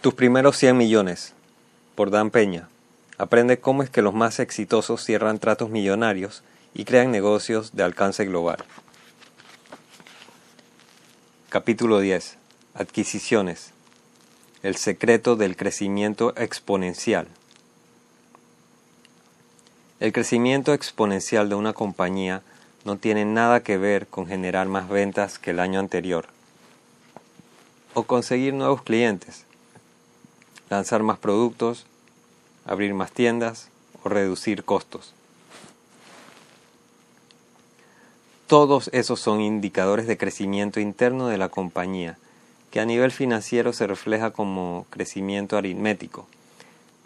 Tus primeros 100 millones, por Dan Peña. Aprende cómo es que los más exitosos cierran tratos millonarios y crean negocios de alcance global. Capítulo 10. Adquisiciones. El secreto del crecimiento exponencial. El crecimiento exponencial de una compañía no tiene nada que ver con generar más ventas que el año anterior o conseguir nuevos clientes lanzar más productos, abrir más tiendas o reducir costos. Todos esos son indicadores de crecimiento interno de la compañía, que a nivel financiero se refleja como crecimiento aritmético.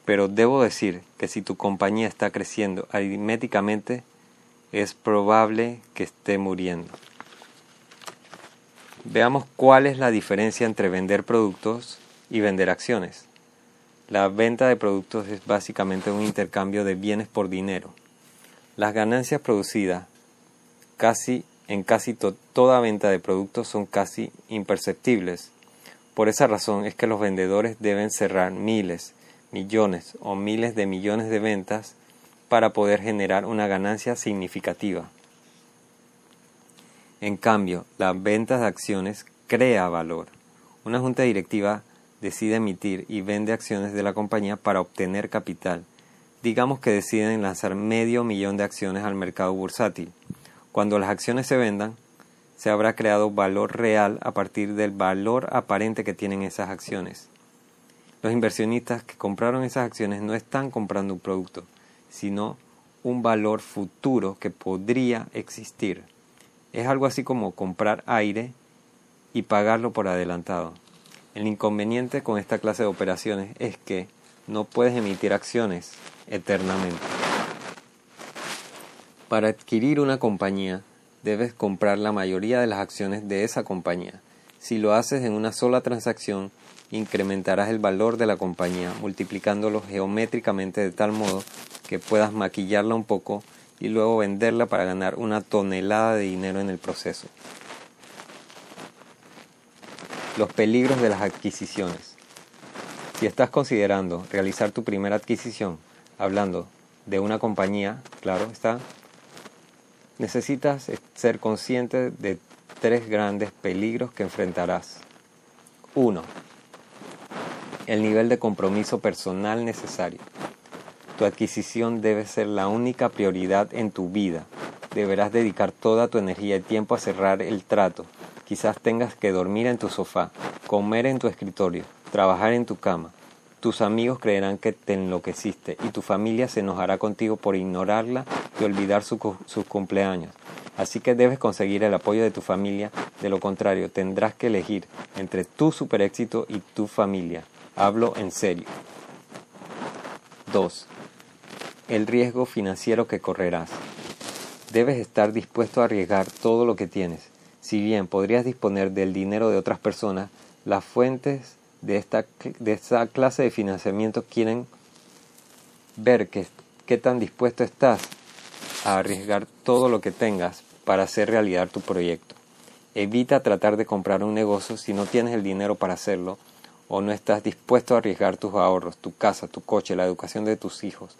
Pero debo decir que si tu compañía está creciendo aritméticamente, es probable que esté muriendo. Veamos cuál es la diferencia entre vender productos y vender acciones. La venta de productos es básicamente un intercambio de bienes por dinero. Las ganancias producidas casi en casi toda venta de productos son casi imperceptibles. Por esa razón es que los vendedores deben cerrar miles, millones o miles de millones de ventas para poder generar una ganancia significativa. En cambio, la venta de acciones crea valor. Una junta directiva decide emitir y vende acciones de la compañía para obtener capital. Digamos que deciden lanzar medio millón de acciones al mercado bursátil. Cuando las acciones se vendan, se habrá creado valor real a partir del valor aparente que tienen esas acciones. Los inversionistas que compraron esas acciones no están comprando un producto, sino un valor futuro que podría existir. Es algo así como comprar aire y pagarlo por adelantado. El inconveniente con esta clase de operaciones es que no puedes emitir acciones eternamente. Para adquirir una compañía, debes comprar la mayoría de las acciones de esa compañía. Si lo haces en una sola transacción, incrementarás el valor de la compañía multiplicándolo geométricamente de tal modo que puedas maquillarla un poco y luego venderla para ganar una tonelada de dinero en el proceso. Los peligros de las adquisiciones. Si estás considerando realizar tu primera adquisición, hablando de una compañía, claro está, necesitas ser consciente de tres grandes peligros que enfrentarás. 1. El nivel de compromiso personal necesario. Tu adquisición debe ser la única prioridad en tu vida. Deberás dedicar toda tu energía y tiempo a cerrar el trato, Quizás tengas que dormir en tu sofá, comer en tu escritorio, trabajar en tu cama. Tus amigos creerán que te enloqueciste y tu familia se enojará contigo por ignorarla y olvidar sus cumpleaños. Así que debes conseguir el apoyo de tu familia, de lo contrario tendrás que elegir entre tu super éxito y tu familia. Hablo en serio. 2. El riesgo financiero que correrás. Debes estar dispuesto a arriesgar todo lo que tienes. Si bien podrías disponer del dinero de otras personas, las fuentes de esta, de esta clase de financiamiento quieren ver qué tan dispuesto estás a arriesgar todo lo que tengas para hacer realidad tu proyecto. Evita tratar de comprar un negocio si no tienes el dinero para hacerlo o no estás dispuesto a arriesgar tus ahorros, tu casa, tu coche, la educación de tus hijos,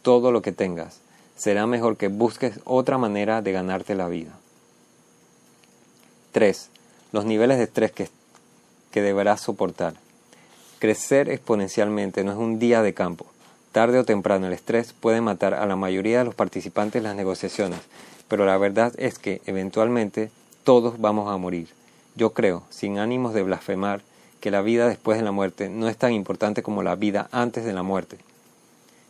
todo lo que tengas. Será mejor que busques otra manera de ganarte la vida. 3. Los niveles de estrés que, que deberás soportar. Crecer exponencialmente no es un día de campo. Tarde o temprano el estrés puede matar a la mayoría de los participantes en las negociaciones, pero la verdad es que eventualmente todos vamos a morir. Yo creo, sin ánimos de blasfemar, que la vida después de la muerte no es tan importante como la vida antes de la muerte.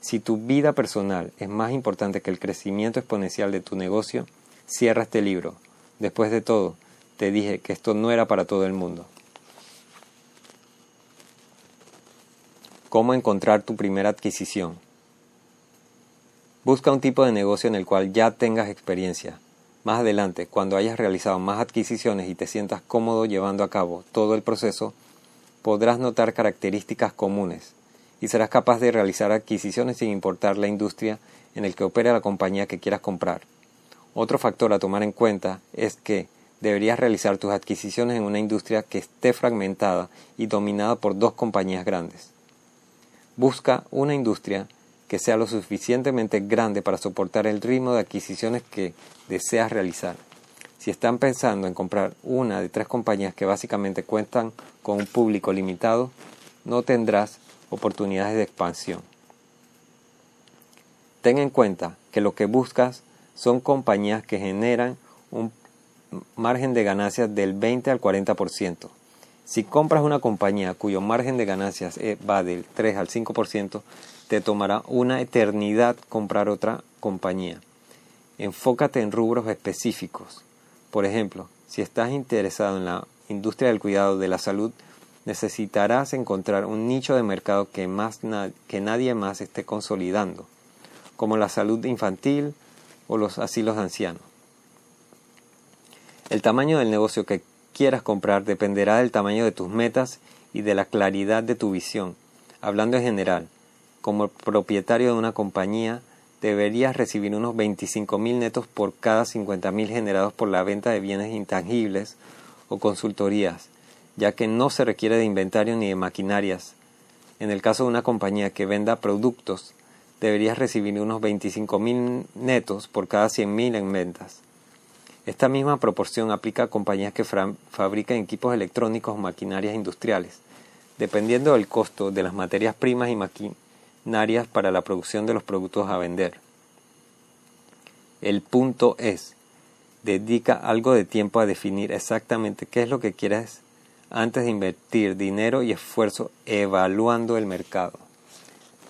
Si tu vida personal es más importante que el crecimiento exponencial de tu negocio, cierra este libro. Después de todo, te dije que esto no era para todo el mundo. ¿Cómo encontrar tu primera adquisición? Busca un tipo de negocio en el cual ya tengas experiencia. Más adelante, cuando hayas realizado más adquisiciones y te sientas cómodo llevando a cabo todo el proceso, podrás notar características comunes y serás capaz de realizar adquisiciones sin importar la industria en el que opera la compañía que quieras comprar. Otro factor a tomar en cuenta es que deberías realizar tus adquisiciones en una industria que esté fragmentada y dominada por dos compañías grandes. Busca una industria que sea lo suficientemente grande para soportar el ritmo de adquisiciones que deseas realizar. Si están pensando en comprar una de tres compañías que básicamente cuentan con un público limitado, no tendrás oportunidades de expansión. Ten en cuenta que lo que buscas son compañías que generan un margen de ganancias del 20 al 40%. Si compras una compañía cuyo margen de ganancias eh, va del 3 al 5%, te tomará una eternidad comprar otra compañía. Enfócate en rubros específicos. Por ejemplo, si estás interesado en la industria del cuidado de la salud, necesitarás encontrar un nicho de mercado que, más que nadie más esté consolidando, como la salud infantil o los asilos de ancianos. El tamaño del negocio que quieras comprar dependerá del tamaño de tus metas y de la claridad de tu visión. Hablando en general, como propietario de una compañía, deberías recibir unos 25 mil netos por cada 50 mil generados por la venta de bienes intangibles o consultorías, ya que no se requiere de inventario ni de maquinarias. En el caso de una compañía que venda productos, deberías recibir unos 25 mil netos por cada 100 mil en ventas. Esta misma proporción aplica a compañías que fabrican equipos electrónicos o maquinarias industriales. Dependiendo del costo de las materias primas y maquinarias, para la producción de los productos a vender. El punto es, dedica algo de tiempo a definir exactamente qué es lo que quieres antes de invertir dinero y esfuerzo evaluando el mercado.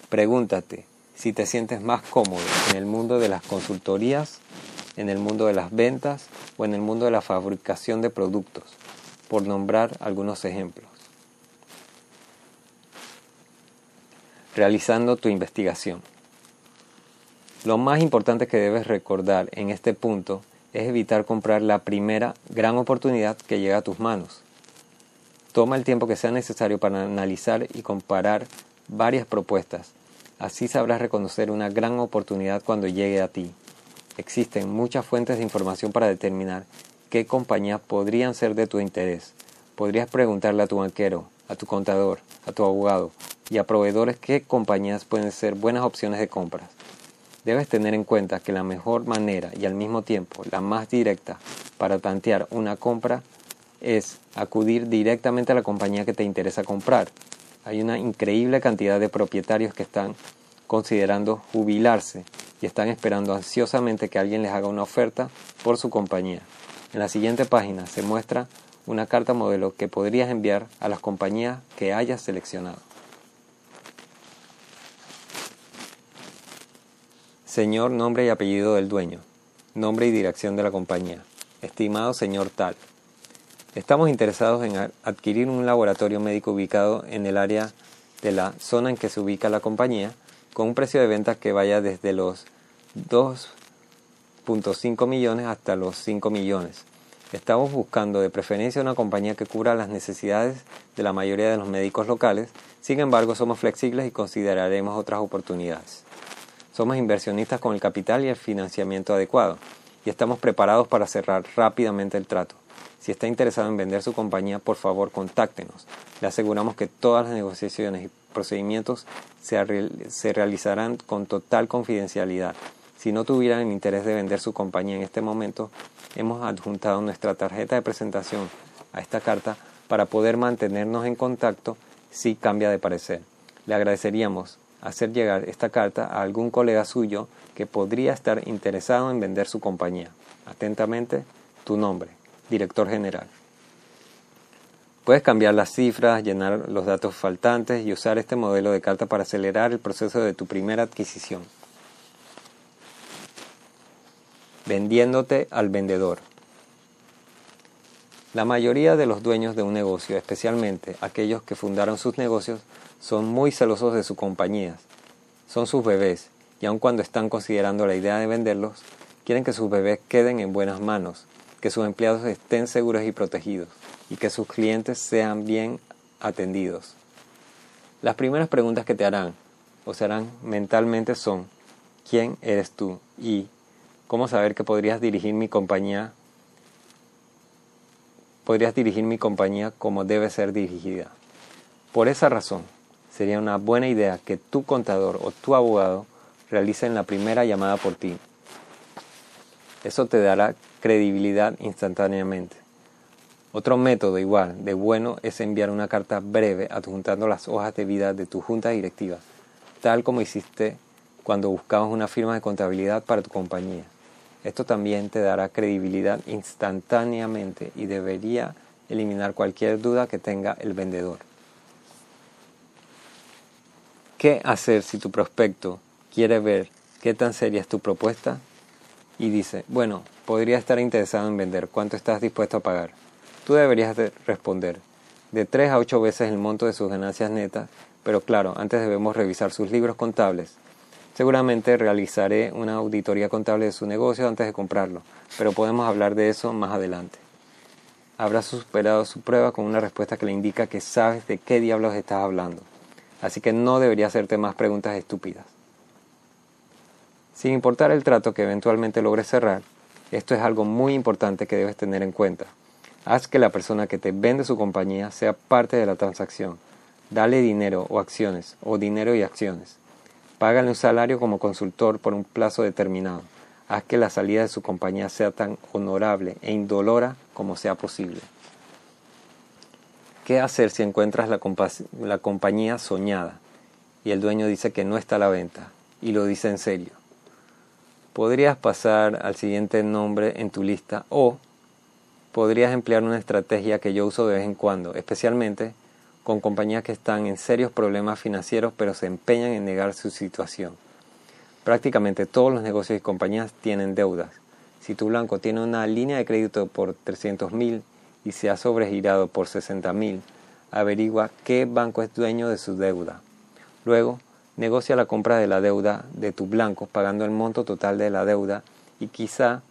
Pregúntate si te sientes más cómodo en el mundo de las consultorías, en el mundo de las ventas o en el mundo de la fabricación de productos, por nombrar algunos ejemplos. realizando tu investigación. Lo más importante que debes recordar en este punto es evitar comprar la primera gran oportunidad que llega a tus manos. Toma el tiempo que sea necesario para analizar y comparar varias propuestas. Así sabrás reconocer una gran oportunidad cuando llegue a ti. Existen muchas fuentes de información para determinar qué compañías podrían ser de tu interés. Podrías preguntarle a tu banquero, a tu contador, a tu abogado y a proveedores qué compañías pueden ser buenas opciones de compras. Debes tener en cuenta que la mejor manera y al mismo tiempo la más directa para tantear una compra es acudir directamente a la compañía que te interesa comprar. Hay una increíble cantidad de propietarios que están considerando jubilarse y están esperando ansiosamente que alguien les haga una oferta por su compañía. En la siguiente página se muestra una carta modelo que podrías enviar a las compañías que hayas seleccionado. Señor, nombre y apellido del dueño. Nombre y dirección de la compañía. Estimado señor tal. Estamos interesados en adquirir un laboratorio médico ubicado en el área de la zona en que se ubica la compañía, con un precio de venta que vaya desde los 2.5 millones hasta los 5 millones. Estamos buscando de preferencia una compañía que cubra las necesidades de la mayoría de los médicos locales, sin embargo somos flexibles y consideraremos otras oportunidades. Somos inversionistas con el capital y el financiamiento adecuado y estamos preparados para cerrar rápidamente el trato. Si está interesado en vender su compañía, por favor contáctenos. Le aseguramos que todas las negociaciones y procedimientos se, realizarán con total confidencialidad. Si no tuvieran el interés de vender su compañía en este momento, hemos adjuntado nuestra tarjeta de presentación a esta carta para poder mantenernos en contacto si cambia de parecer. Le agradeceríamos hacer llegar esta carta a algún colega suyo que podría estar interesado en vender su compañía. Atentamente, tu nombre, director general. Puedes cambiar las cifras, llenar los datos faltantes y usar este modelo de carta para acelerar el proceso de tu primera adquisición. Vendiéndote al vendedor. La mayoría de los dueños de un negocio, especialmente aquellos que fundaron sus negocios, son muy celosos de sus compañías. Son sus bebés y aun cuando están considerando la idea de venderlos, quieren que sus bebés queden en buenas manos, que sus empleados estén seguros y protegidos y que sus clientes sean bien atendidos. Las primeras preguntas que te harán o se harán mentalmente son ¿quién eres tú? y ¿cómo saber que podrías dirigir mi compañía podrías dirigir mi compañía como debe ser dirigida. Por esa razón, sería una buena idea que tu contador o tu abogado realicen la primera llamada por ti. Eso te dará credibilidad instantáneamente. Otro método igual de bueno es enviar una carta breve adjuntando las hojas de vida de tu junta directiva, tal como hiciste cuando buscabas una firma de contabilidad para tu compañía. Esto también te dará credibilidad instantáneamente y debería eliminar cualquier duda que tenga el vendedor. ¿Qué hacer si tu prospecto quiere ver qué tan seria es tu propuesta y dice, bueno, podría estar interesado en vender, ¿cuánto estás dispuesto a pagar? Tú deberías responder, de 3 a 8 veces el monto de sus ganancias netas, pero claro, antes debemos revisar sus libros contables Seguramente realizaré una auditoría contable de su negocio antes de comprarlo, pero podemos hablar de eso más adelante. Habrá superado su prueba con una respuesta que le indica que sabes de qué diablos estás hablando, así que no debería hacerte más preguntas estúpidas. Sin importar el trato que eventualmente logres cerrar, esto es algo muy importante que debes tener en cuenta. Haz que la persona que te vende su compañía sea parte de la transacción. Dale dinero o acciones, o dinero y acciones. Págale un salario como consultor por un plazo determinado. Haz que la salida de su compañía sea tan honorable e indolora como sea posible. ¿Qué hacer si encuentras la, la compañía soñada y el dueño dice que no está a la venta y lo dice en serio? Podrías pasar al siguiente nombre en tu lista o podrías emplear una estrategia que yo uso de vez en cuando, especialmente con compañías que están en serios problemas financieros pero se empeñan en negar su situación. Prácticamente todos los negocios y compañías tienen deudas. Si tu blanco tiene una línea de crédito por 300 mil y se ha sobregirado por 60 mil, averigua qué banco es dueño de su deuda. Luego, negocia la compra de la deuda de tu blanco pagando el monto total de la deuda y quizá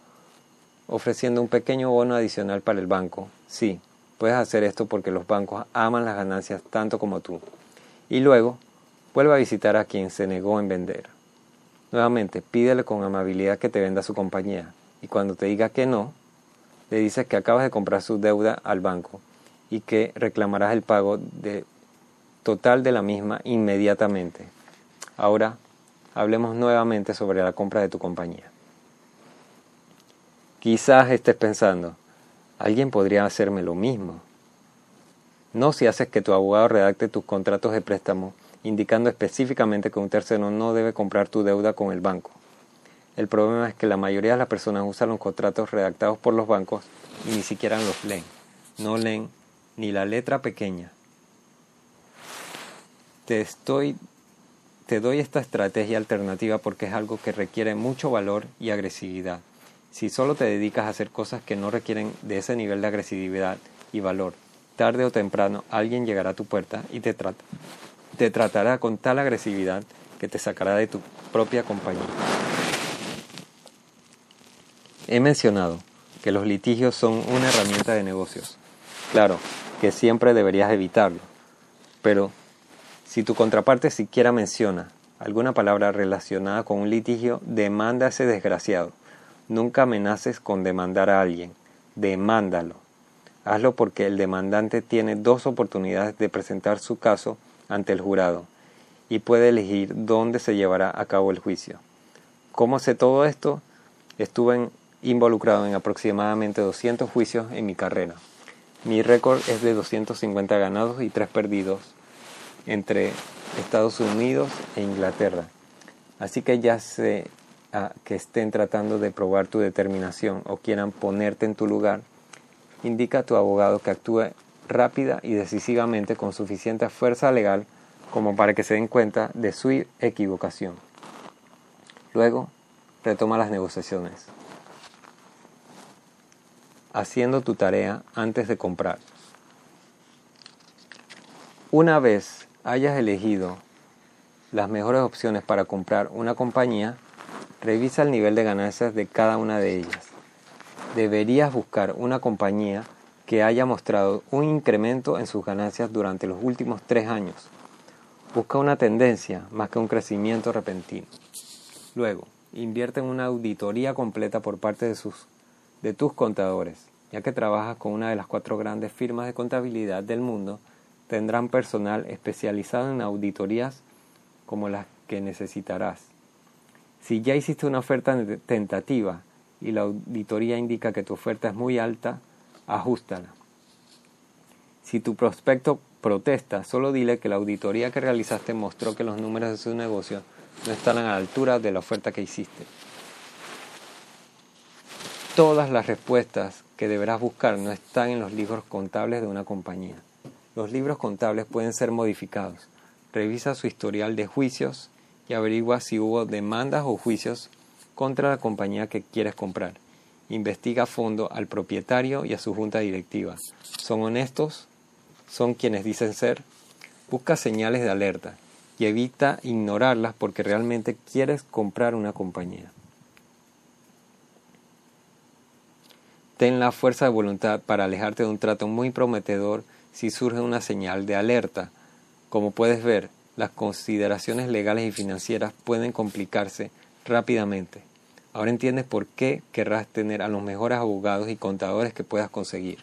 ofreciendo un pequeño bono adicional para el banco. Sí, Puedes hacer esto porque los bancos aman las ganancias tanto como tú. Y luego, vuelve a visitar a quien se negó en vender. Nuevamente, pídele con amabilidad que te venda su compañía. Y cuando te diga que no, le dices que acabas de comprar su deuda al banco y que reclamarás el pago total de la misma inmediatamente. Ahora, hablemos nuevamente sobre la compra de tu compañía. Quizás estés pensando, Alguien podría hacerme lo mismo. No si haces que tu abogado redacte tus contratos de préstamo indicando específicamente que un tercero no debe comprar tu deuda con el banco. El problema es que la mayoría de las personas usan los contratos redactados por los bancos y ni siquiera los leen. No leen ni la letra pequeña. Te estoy te doy esta estrategia alternativa porque es algo que requiere mucho valor y agresividad. Si solo te dedicas a hacer cosas que no requieren de ese nivel de agresividad y valor, tarde o temprano alguien llegará a tu puerta y te, te tratará con tal agresividad que te sacará de tu propia compañía. He mencionado que los litigios son una herramienta de negocios. Claro, que siempre deberías evitarlo. Pero si tu contraparte siquiera menciona alguna palabra relacionada con un litigio, demanda a ese desgraciado. Nunca amenaces con demandar a alguien, demándalo. Hazlo porque el demandante tiene dos oportunidades de presentar su caso ante el jurado y puede elegir dónde se llevará a cabo el juicio. ¿Cómo sé todo esto? Estuve involucrado en aproximadamente 200 juicios en mi carrera. Mi récord es de 250 ganados y 3 perdidos entre Estados Unidos e Inglaterra. Así que ya sé que estén tratando de probar tu determinación o quieran ponerte en tu lugar, indica a tu abogado que actúe rápida y decisivamente con suficiente fuerza legal como para que se den cuenta de su equivocación. Luego, retoma las negociaciones, haciendo tu tarea antes de comprar. Una vez hayas elegido las mejores opciones para comprar una compañía, Revisa el nivel de ganancias de cada una de ellas. Deberías buscar una compañía que haya mostrado un incremento en sus ganancias durante los últimos tres años. Busca una tendencia más que un crecimiento repentino. Luego, invierte en una auditoría completa por parte de, de tus contadores. ya que trabajas con una de las cuatro grandes firmas de contabilidad del mundo, tendrán personal especializado en auditorías como las que necesitarás. Si ya hiciste una oferta tentativa y la auditoría indica que tu oferta es muy alta, ajustala. Si tu prospecto protesta, solo dile que la auditoría que realizaste mostró que los números de su negocio no están a la altura de la oferta que hiciste. Todas las respuestas que deberás buscar no están en los libros contables de una compañía. Los libros contables pueden ser modificados. Revisa su historial de juicios y averigua si hubo demandas o juicios contra la compañía que quieres comprar. Investiga a fondo al propietario y a su junta directiva. ¿Son honestos? ¿Son quienes dicen ser? Busca señales de alerta y evita ignorarlas porque realmente quieres comprar una compañía. Ten la fuerza de voluntad para alejarte de un trato muy prometedor si surge una señal de alerta. Como puedes ver, las consideraciones legales y financieras pueden complicarse rápidamente. Ahora entiendes por qué querrás tener a los mejores abogados y contadores que puedas conseguir.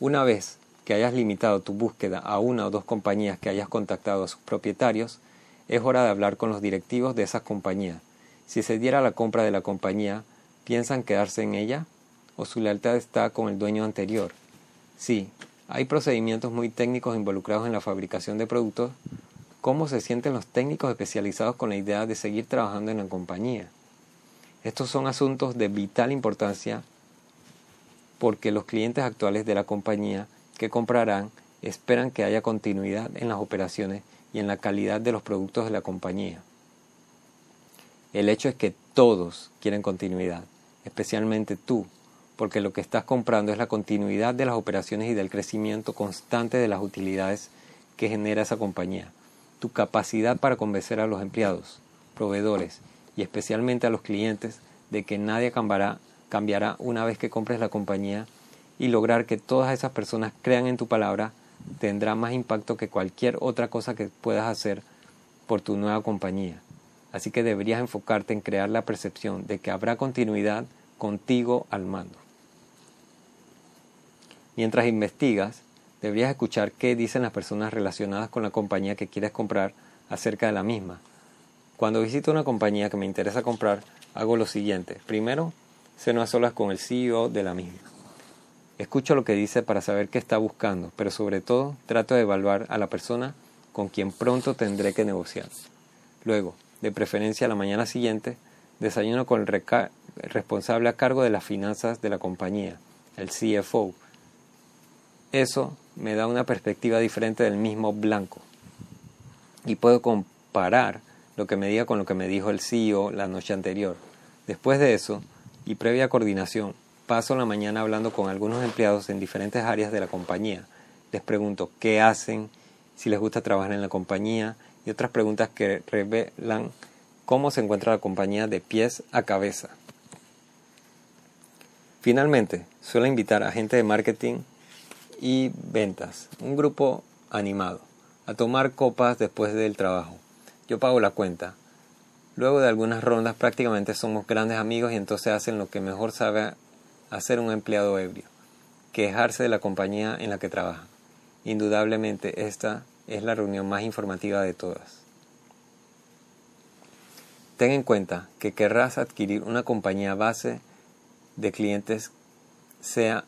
Una vez que hayas limitado tu búsqueda a una o dos compañías que hayas contactado a sus propietarios, es hora de hablar con los directivos de esas compañías. Si se diera la compra de la compañía, ¿piensan quedarse en ella? ¿O su lealtad está con el dueño anterior? Sí, hay procedimientos muy técnicos involucrados en la fabricación de productos. ¿Cómo se sienten los técnicos especializados con la idea de seguir trabajando en la compañía? Estos son asuntos de vital importancia porque los clientes actuales de la compañía que comprarán esperan que haya continuidad en las operaciones y en la calidad de los productos de la compañía. El hecho es que todos quieren continuidad, especialmente tú, porque lo que estás comprando es la continuidad de las operaciones y del crecimiento constante de las utilidades que genera esa compañía. Tu capacidad para convencer a los empleados, proveedores y especialmente a los clientes de que nadie cambiará, cambiará una vez que compres la compañía y lograr que todas esas personas crean en tu palabra tendrá más impacto que cualquier otra cosa que puedas hacer por tu nueva compañía. Así que deberías enfocarte en crear la percepción de que habrá continuidad contigo al mando. Mientras investigas, deberías escuchar qué dicen las personas relacionadas con la compañía que quieres comprar acerca de la misma. Cuando visito una compañía que me interesa comprar, hago lo siguiente. Primero, ceno a solas con el CEO de la misma. Escucho lo que dice para saber qué está buscando, pero sobre todo trato de evaluar a la persona con quien pronto tendré que negociar. Luego, de preferencia a la mañana siguiente, desayuno con el responsable a cargo de las finanzas de la compañía, el CFO, eso me da una perspectiva diferente del mismo blanco. Y puedo comparar lo que me diga con lo que me dijo el CEO la noche anterior. Después de eso, y previa coordinación, paso la mañana hablando con algunos empleados en diferentes áreas de la compañía. Les pregunto qué hacen, si les gusta trabajar en la compañía y otras preguntas que revelan cómo se encuentra la compañía de pies a cabeza. Finalmente, suelo invitar a gente de marketing y ventas, un grupo animado, a tomar copas después del trabajo. Yo pago la cuenta. Luego de algunas rondas prácticamente somos grandes amigos y entonces hacen lo que mejor sabe hacer un empleado ebrio, quejarse de la compañía en la que trabaja. Indudablemente esta es la reunión más informativa de todas. Ten en cuenta que querrás adquirir una compañía base de clientes sea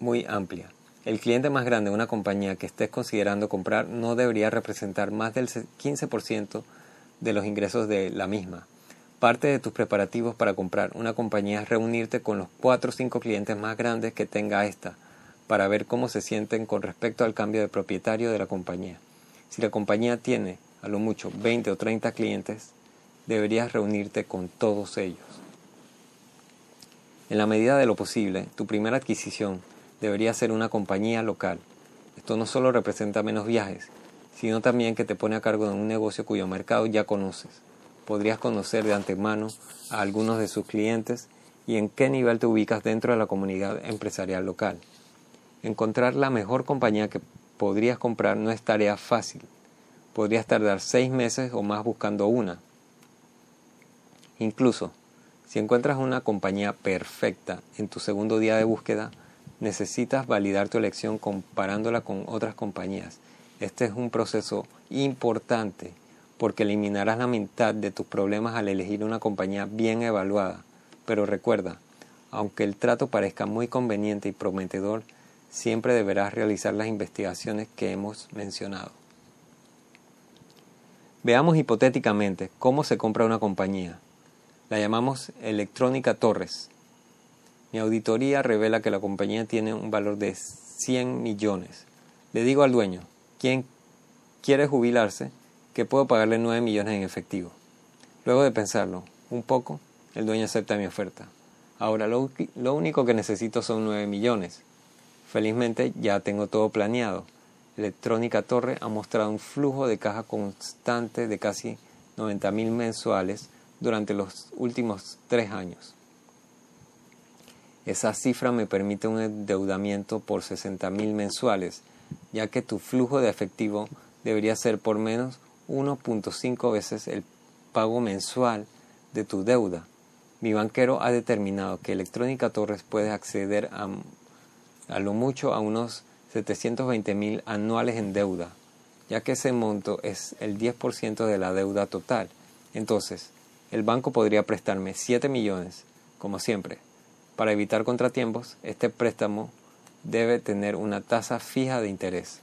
muy amplia. El cliente más grande de una compañía que estés considerando comprar no debería representar más del 15% de los ingresos de la misma. Parte de tus preparativos para comprar una compañía es reunirte con los 4 o 5 clientes más grandes que tenga esta, para ver cómo se sienten con respecto al cambio de propietario de la compañía. Si la compañía tiene a lo mucho 20 o 30 clientes, deberías reunirte con todos ellos. En la medida de lo posible, tu primera adquisición debería ser una compañía local. Esto no solo representa menos viajes, sino también que te pone a cargo de un negocio cuyo mercado ya conoces. Podrías conocer de antemano a algunos de sus clientes y en qué nivel te ubicas dentro de la comunidad empresarial local. Encontrar la mejor compañía que podrías comprar no es tarea fácil. Podrías tardar seis meses o más buscando una. Incluso, Si encuentras una compañía perfecta en tu segundo día de búsqueda, necesitas validar tu elección comparándola con otras compañías. Este es un proceso importante porque eliminarás la mitad de tus problemas al elegir una compañía bien evaluada. Pero recuerda, aunque el trato parezca muy conveniente y prometedor, siempre deberás realizar las investigaciones que hemos mencionado. Veamos hipotéticamente cómo se compra una compañía. La llamamos Electrónica Torres. Mi auditoría revela que la compañía tiene un valor de 100 millones. Le digo al dueño, quien quiere jubilarse, que puedo pagarle 9 millones en efectivo. Luego de pensarlo un poco, el dueño acepta mi oferta. Ahora lo, lo único que necesito son 9 millones. Felizmente ya tengo todo planeado. Electrónica Torre ha mostrado un flujo de caja constante de casi 90 mil mensuales durante los últimos tres años. Esa cifra me permite un endeudamiento por 60 mil mensuales, ya que tu flujo de efectivo debería ser por menos 1.5 veces el pago mensual de tu deuda. Mi banquero ha determinado que Electrónica Torres puede acceder a, a lo mucho a unos 720 mil anuales en deuda, ya que ese monto es el 10% de la deuda total. Entonces, el banco podría prestarme 7 millones, como siempre. Para evitar contratiempos, este préstamo debe tener una tasa fija de interés.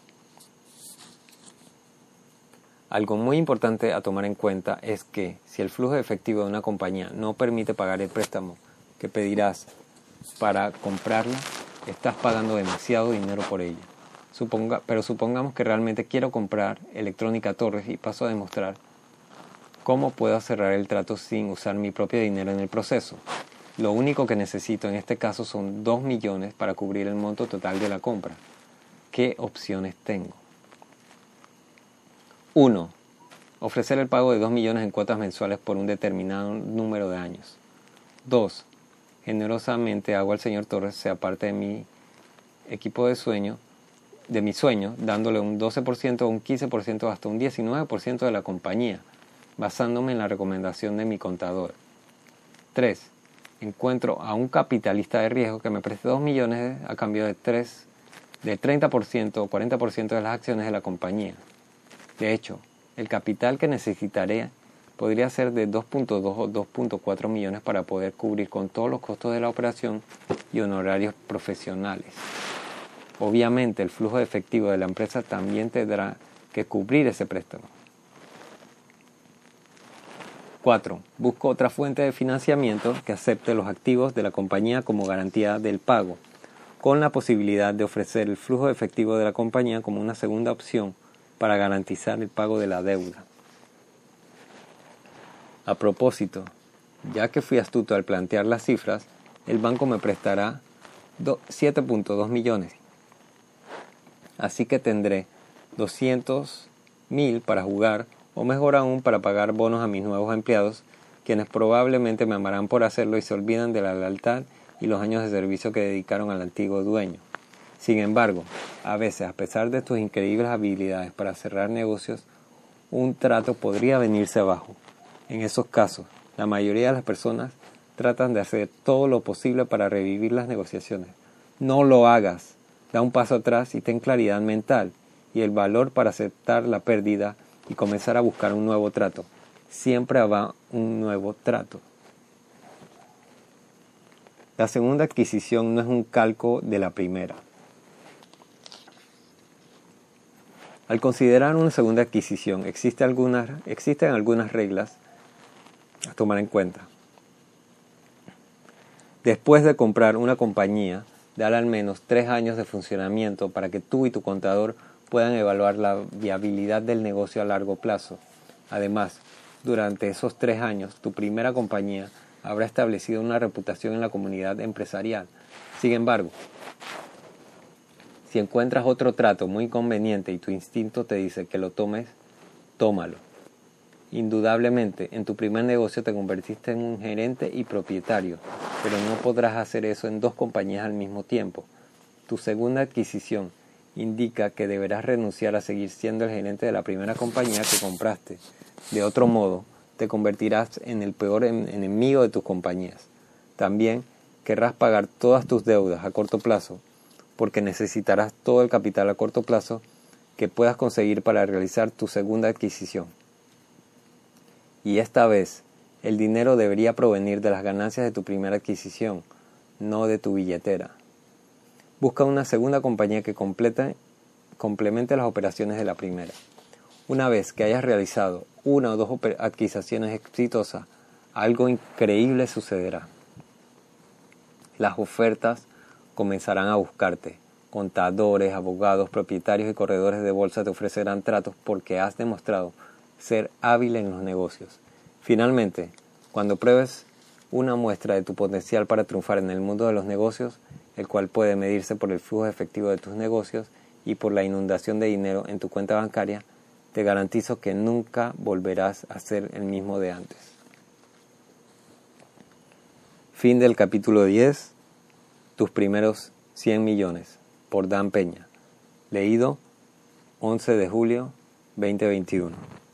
Algo muy importante a tomar en cuenta es que si el flujo efectivo de una compañía no permite pagar el préstamo que pedirás para comprarla, estás pagando demasiado dinero por ella. Suponga, pero supongamos que realmente quiero comprar Electrónica Torres y paso a demostrar ¿Cómo puedo cerrar el trato sin usar mi propio dinero en el proceso? Lo único que necesito en este caso son 2 millones para cubrir el monto total de la compra. ¿Qué opciones tengo? 1. Ofrecer el pago de 2 millones en cuotas mensuales por un determinado número de años. 2. Generosamente hago al señor Torres sea parte de mi equipo de sueño, de mi sueño, dándole un 12%, un 15%, hasta un 19% de la compañía basándome en la recomendación de mi contador. 3. Encuentro a un capitalista de riesgo que me preste 2 millones a cambio de 3 de 30% o 40% de las acciones de la compañía. De hecho, el capital que necesitaré podría ser de 2.2 o 2.4 millones para poder cubrir con todos los costos de la operación y honorarios profesionales. Obviamente el flujo efectivo de la empresa también tendrá que cubrir ese préstamo. 4. Busco otra fuente de financiamiento que acepte los activos de la compañía como garantía del pago, con la posibilidad de ofrecer el flujo efectivo de la compañía como una segunda opción para garantizar el pago de la deuda. A propósito, ya que fui astuto al plantear las cifras, el banco me prestará 7.2 millones. Así que tendré 200 mil para jugar o mejor aún para pagar bonos a mis nuevos empleados, quienes probablemente me amarán por hacerlo y se olvidan de la lealtad y los años de servicio que dedicaron al antiguo dueño. Sin embargo, a veces, a pesar de tus increíbles habilidades para cerrar negocios, un trato podría venirse abajo. En esos casos, la mayoría de las personas tratan de hacer todo lo posible para revivir las negociaciones. No lo hagas. Da un paso atrás y ten claridad mental y el valor para aceptar la pérdida y comenzar a buscar un nuevo trato. Siempre va un nuevo trato. La segunda adquisición no es un calco de la primera. Al considerar una segunda adquisición, existen algunas reglas a tomar en cuenta. Después de comprar una compañía, dar al menos tres años de funcionamiento para que tú y tu contador puedan evaluar la viabilidad del negocio a largo plazo. Además, durante esos tres años, tu primera compañía habrá establecido una reputación en la comunidad empresarial. Sin embargo, si encuentras otro trato muy conveniente y tu instinto te dice que lo tomes, tómalo. Indudablemente, en tu primer negocio te convertiste en un gerente y propietario, pero no podrás hacer eso en dos compañías al mismo tiempo. Tu segunda adquisición indica que deberás renunciar a seguir siendo el gerente de la primera compañía que compraste. De otro modo, te convertirás en el peor enemigo de tus compañías. También querrás pagar todas tus deudas a corto plazo, porque necesitarás todo el capital a corto plazo que puedas conseguir para realizar tu segunda adquisición. Y esta vez, el dinero debería provenir de las ganancias de tu primera adquisición, no de tu billetera. Busca una segunda compañía que complemente las operaciones de la primera. Una vez que hayas realizado una o dos adquisiciones exitosas, algo increíble sucederá. Las ofertas comenzarán a buscarte. Contadores, abogados, propietarios y corredores de bolsa te ofrecerán tratos porque has demostrado ser hábil en los negocios. Finalmente, cuando pruebes una muestra de tu potencial para triunfar en el mundo de los negocios, el cual puede medirse por el flujo efectivo de tus negocios y por la inundación de dinero en tu cuenta bancaria, te garantizo que nunca volverás a ser el mismo de antes. Fin del capítulo 10. Tus primeros 100 millones por Dan Peña. Leído 11 de julio 2021.